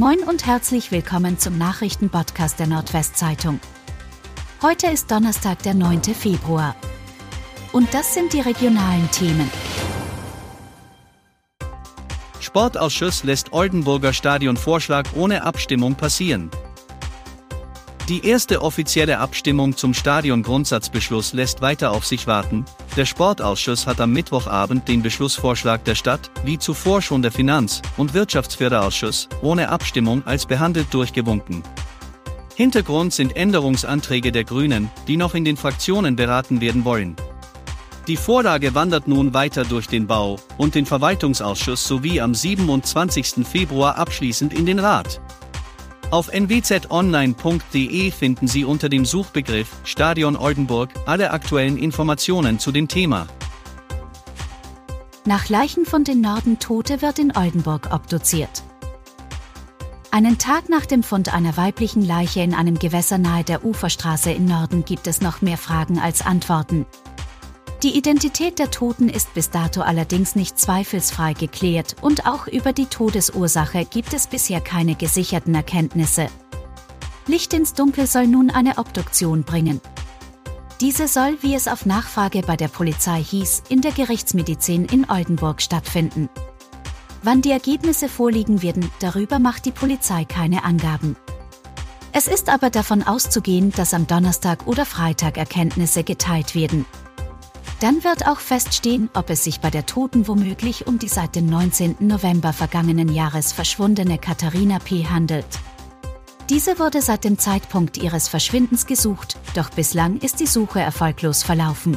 Moin und herzlich willkommen zum Nachrichtenpodcast der Nordwestzeitung. Heute ist Donnerstag, der 9. Februar. Und das sind die regionalen Themen. Sportausschuss lässt Oldenburger Stadionvorschlag ohne Abstimmung passieren. Die erste offizielle Abstimmung zum Stadiongrundsatzbeschluss lässt weiter auf sich warten. Der Sportausschuss hat am Mittwochabend den Beschlussvorschlag der Stadt, wie zuvor schon der Finanz- und Wirtschaftsförderausschuss, ohne Abstimmung als behandelt durchgewunken. Hintergrund sind Änderungsanträge der Grünen, die noch in den Fraktionen beraten werden wollen. Die Vorlage wandert nun weiter durch den Bau und den Verwaltungsausschuss sowie am 27. Februar abschließend in den Rat. Auf nwzonline.de finden Sie unter dem Suchbegriff Stadion Oldenburg alle aktuellen Informationen zu dem Thema. Nach Leichenfund in Norden Tote wird in Oldenburg obduziert. Einen Tag nach dem Fund einer weiblichen Leiche in einem Gewässer nahe der Uferstraße in Norden gibt es noch mehr Fragen als Antworten. Die Identität der Toten ist bis dato allerdings nicht zweifelsfrei geklärt und auch über die Todesursache gibt es bisher keine gesicherten Erkenntnisse. Licht ins Dunkel soll nun eine Obduktion bringen. Diese soll, wie es auf Nachfrage bei der Polizei hieß, in der Gerichtsmedizin in Oldenburg stattfinden. Wann die Ergebnisse vorliegen werden, darüber macht die Polizei keine Angaben. Es ist aber davon auszugehen, dass am Donnerstag oder Freitag Erkenntnisse geteilt werden. Dann wird auch feststehen, ob es sich bei der Toten womöglich um die seit dem 19. November vergangenen Jahres verschwundene Katharina P. handelt. Diese wurde seit dem Zeitpunkt ihres Verschwindens gesucht, doch bislang ist die Suche erfolglos verlaufen.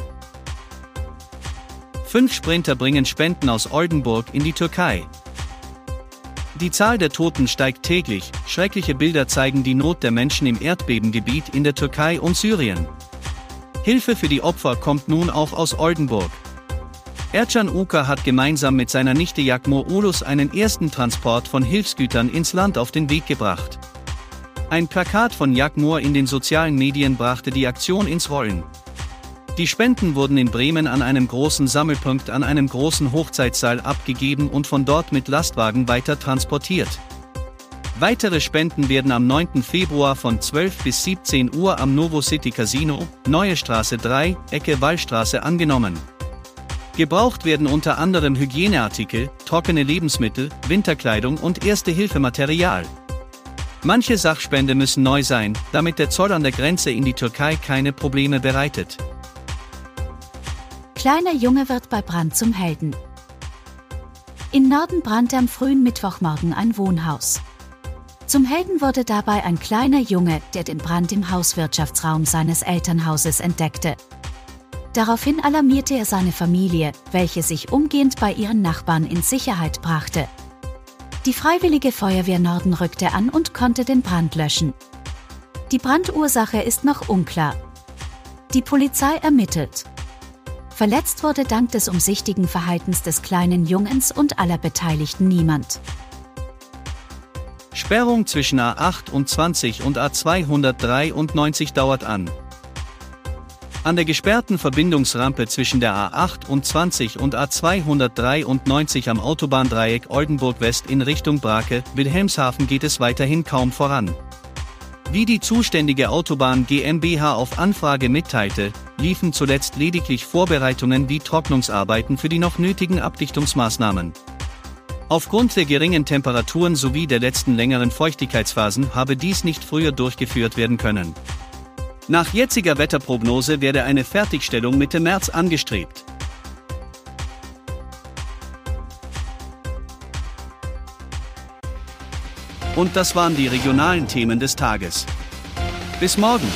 Fünf Sprinter bringen Spenden aus Oldenburg in die Türkei. Die Zahl der Toten steigt täglich, schreckliche Bilder zeigen die Not der Menschen im Erdbebengebiet in der Türkei und Syrien. Hilfe für die Opfer kommt nun auch aus Oldenburg. Ercan Uka hat gemeinsam mit seiner Nichte Jakmor Ulus einen ersten Transport von Hilfsgütern ins Land auf den Weg gebracht. Ein Plakat von Jakmor in den sozialen Medien brachte die Aktion ins Rollen. Die Spenden wurden in Bremen an einem großen Sammelpunkt an einem großen Hochzeitssaal abgegeben und von dort mit Lastwagen weiter transportiert. Weitere Spenden werden am 9. Februar von 12 bis 17 Uhr am Novo City Casino, Neue Straße 3, Ecke Wallstraße angenommen. Gebraucht werden unter anderem Hygieneartikel, trockene Lebensmittel, Winterkleidung und Erste-Hilfematerial. Manche Sachspende müssen neu sein, damit der Zoll an der Grenze in die Türkei keine Probleme bereitet. Kleiner Junge wird bei Brand zum Helden. In Norden brannte am frühen Mittwochmorgen ein Wohnhaus. Zum Helden wurde dabei ein kleiner Junge, der den Brand im Hauswirtschaftsraum seines Elternhauses entdeckte. Daraufhin alarmierte er seine Familie, welche sich umgehend bei ihren Nachbarn in Sicherheit brachte. Die Freiwillige Feuerwehr Norden rückte an und konnte den Brand löschen. Die Brandursache ist noch unklar. Die Polizei ermittelt. Verletzt wurde dank des umsichtigen Verhaltens des kleinen Jungens und aller Beteiligten niemand. Sperrung zwischen A28 und A293 dauert an. An der gesperrten Verbindungsrampe zwischen der A28 und A293 am Autobahndreieck Oldenburg West in Richtung Brake, Wilhelmshaven geht es weiterhin kaum voran. Wie die zuständige Autobahn GmbH auf Anfrage mitteilte, liefen zuletzt lediglich Vorbereitungen wie Trocknungsarbeiten für die noch nötigen Abdichtungsmaßnahmen. Aufgrund der geringen Temperaturen sowie der letzten längeren Feuchtigkeitsphasen habe dies nicht früher durchgeführt werden können. Nach jetziger Wetterprognose werde eine Fertigstellung Mitte März angestrebt. Und das waren die regionalen Themen des Tages. Bis morgen!